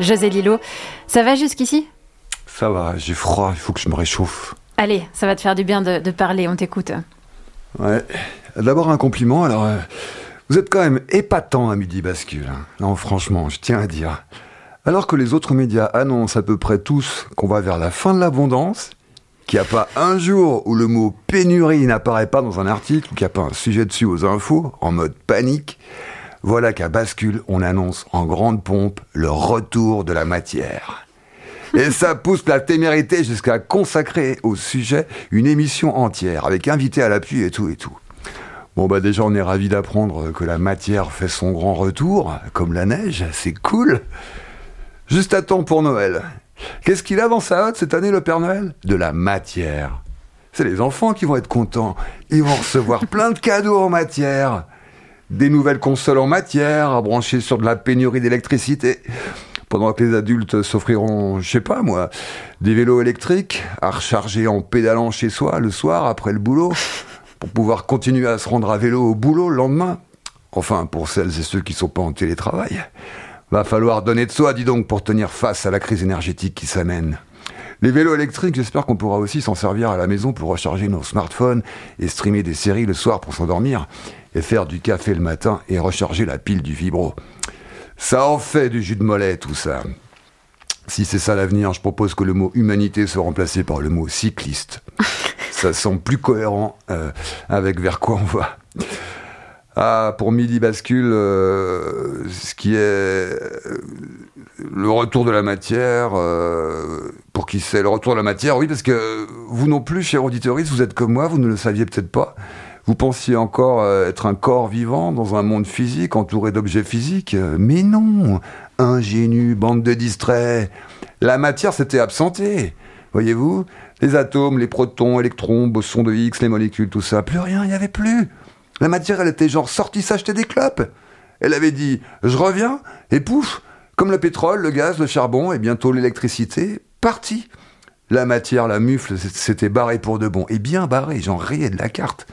José Lilo. Ça va jusqu'ici? Ça va, j'ai froid, il faut que je me réchauffe. Allez, ça va te faire du bien de, parler, on t'écoute. Ouais. D'abord un compliment, alors. Euh, vous êtes quand même épatant à Midi Bascule. Hein. Non, franchement, je tiens à dire. Alors que les autres médias annoncent à peu près tous qu'on va vers la fin de l'abondance, qu'il n'y a pas un jour où le mot pénurie n'apparaît pas dans un article, ou qu'il n'y a pas un sujet dessus aux infos, en mode panique, voilà qu'à Bascule, on annonce en grande pompe le retour de la matière. Et ça pousse la témérité jusqu'à consacrer au sujet une émission entière, avec invité à l'appui et tout et tout. Bon bah déjà on est ravis d'apprendre que la matière fait son grand retour, comme la neige, c'est cool. Juste à temps pour Noël. Qu'est-ce qu'il a dans sa cette année le Père Noël? De la matière. C'est les enfants qui vont être contents. Ils vont recevoir plein de cadeaux en matière des nouvelles consoles en matière à brancher sur de la pénurie d'électricité. Pendant que les adultes s'offriront, je sais pas moi, des vélos électriques à recharger en pédalant chez soi le soir après le boulot pour pouvoir continuer à se rendre à vélo au boulot le lendemain. Enfin, pour celles et ceux qui sont pas en télétravail. Va falloir donner de soi, dis donc, pour tenir face à la crise énergétique qui s'amène. Les vélos électriques, j'espère qu'on pourra aussi s'en servir à la maison pour recharger nos smartphones et streamer des séries le soir pour s'endormir et faire du café le matin et recharger la pile du vibro. Ça en fait du jus de mollet tout ça. Si c'est ça l'avenir, je propose que le mot humanité soit remplacé par le mot cycliste. ça semble plus cohérent euh, avec vers quoi on va. Ah, pour Midi Bascule, euh, ce qui est euh, le retour de la matière, pour qui c'est le retour de la matière, oui, parce que vous non plus, cher auditeuriste, vous êtes comme moi, vous ne le saviez peut-être pas. Vous pensiez encore euh, être un corps vivant dans un monde physique entouré d'objets physiques Mais non. Ingénu, bande de distraits. La matière s'était absentée. Voyez-vous Les atomes, les protons, électrons, bosons de X, les molécules, tout ça, plus rien, il n'y avait plus. La matière, elle était genre sortie s'acheter des clopes Elle avait dit « je reviens » et pouf Comme le pétrole, le gaz, le charbon et bientôt l'électricité, parti. La matière, la mufle, s'était barrée pour de bon. Et bien barrée, j'en riais de la carte.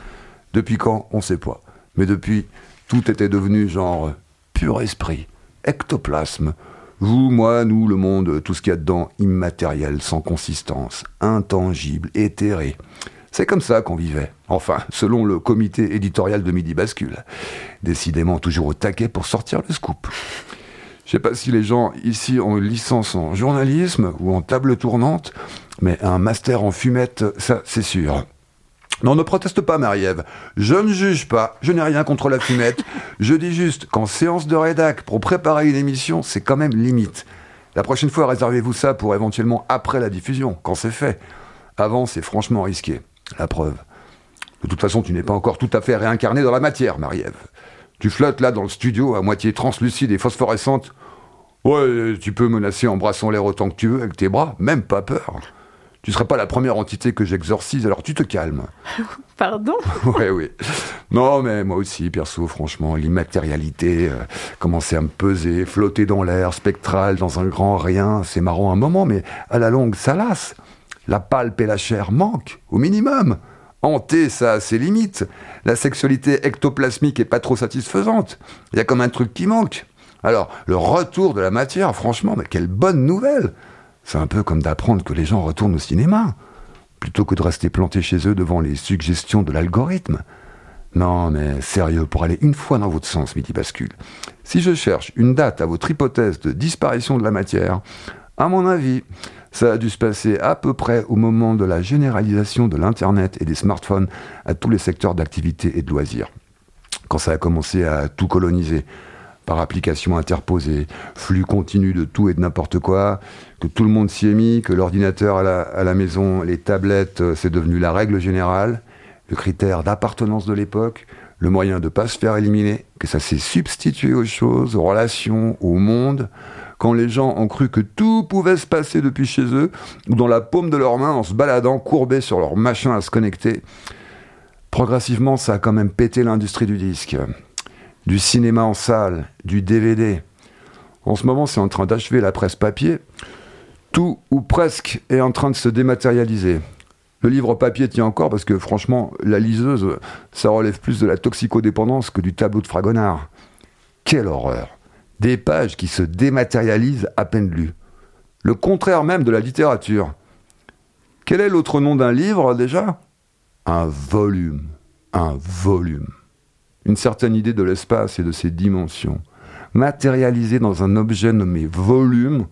Depuis quand On ne sait pas. Mais depuis, tout était devenu genre pur esprit, ectoplasme. Vous, moi, nous, le monde, tout ce qu'il y a dedans, immatériel, sans consistance, intangible, éthéré. C'est comme ça qu'on vivait. Enfin, selon le comité éditorial de Midi Bascule. Décidément toujours au taquet pour sortir le scoop. Je sais pas si les gens ici ont une licence en journalisme ou en table tournante, mais un master en fumette, ça c'est sûr. Non, ne proteste pas, Marie-Ève. Je ne juge pas, je n'ai rien contre la fumette. je dis juste qu'en séance de rédac, pour préparer une émission, c'est quand même limite. La prochaine fois, réservez-vous ça pour éventuellement après la diffusion, quand c'est fait. Avant, c'est franchement risqué. La preuve. De toute façon, tu n'es pas encore tout à fait réincarné dans la matière, Marie-Ève. Tu flottes là dans le studio à moitié translucide et phosphorescente. Ouais, tu peux menacer en brassant l'air autant que tu veux avec tes bras, même pas peur. Tu serais pas la première entité que j'exorcise, alors tu te calmes. Pardon? Oui, oui. Non, mais moi aussi, perso, franchement, l'immatérialité euh, commençait à me peser, flotter dans l'air, spectral, dans un grand rien. C'est marrant un moment, mais à la longue, ça lasse. La palpe et la chair manquent, au minimum. Hanter, ça a ses limites. La sexualité ectoplasmique est pas trop satisfaisante. Il y a comme un truc qui manque. Alors, le retour de la matière, franchement, mais quelle bonne nouvelle c'est un peu comme d'apprendre que les gens retournent au cinéma, plutôt que de rester plantés chez eux devant les suggestions de l'algorithme. Non, mais sérieux, pour aller une fois dans votre sens, Midi Bascule, si je cherche une date à votre hypothèse de disparition de la matière, à mon avis, ça a dû se passer à peu près au moment de la généralisation de l'Internet et des smartphones à tous les secteurs d'activité et de loisirs. Quand ça a commencé à tout coloniser, par application interposée, flux continu de tout et de n'importe quoi, que tout le monde s'y est mis, que l'ordinateur à la, maison, les tablettes, euh, c'est devenu la règle générale, le critère d'appartenance de l'époque, le moyen de ne pas se faire éliminer, que ça s'est substitué aux choses, aux relations, au monde, quand les gens ont cru que tout pouvait se passer depuis chez eux, ou dans la paume de leurs mains en se baladant courbés sur leur machin à se connecter. Progressivement, ça a quand même pété l'industrie du disque du cinéma en salle, du DVD. En ce moment, c'est en train d'achever la presse papier. Tout ou presque est en train de se dématérialiser. Le livre papier tient encore parce que franchement, la liseuse, ça relève plus de la toxicodépendance que du tableau de Fragonard. Quelle horreur Des pages qui se dématérialisent à peine lues. Le contraire même de la littérature. Quel est l'autre nom d'un livre déjà? Un volume. Un volume. Une certaine idée de l'espace et de ses dimensions, matérialisée dans un objet nommé volume,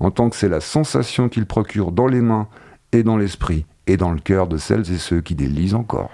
en tant que c'est la sensation qu'il procure dans les mains et dans l'esprit et dans le cœur de celles et ceux qui les lisent encore.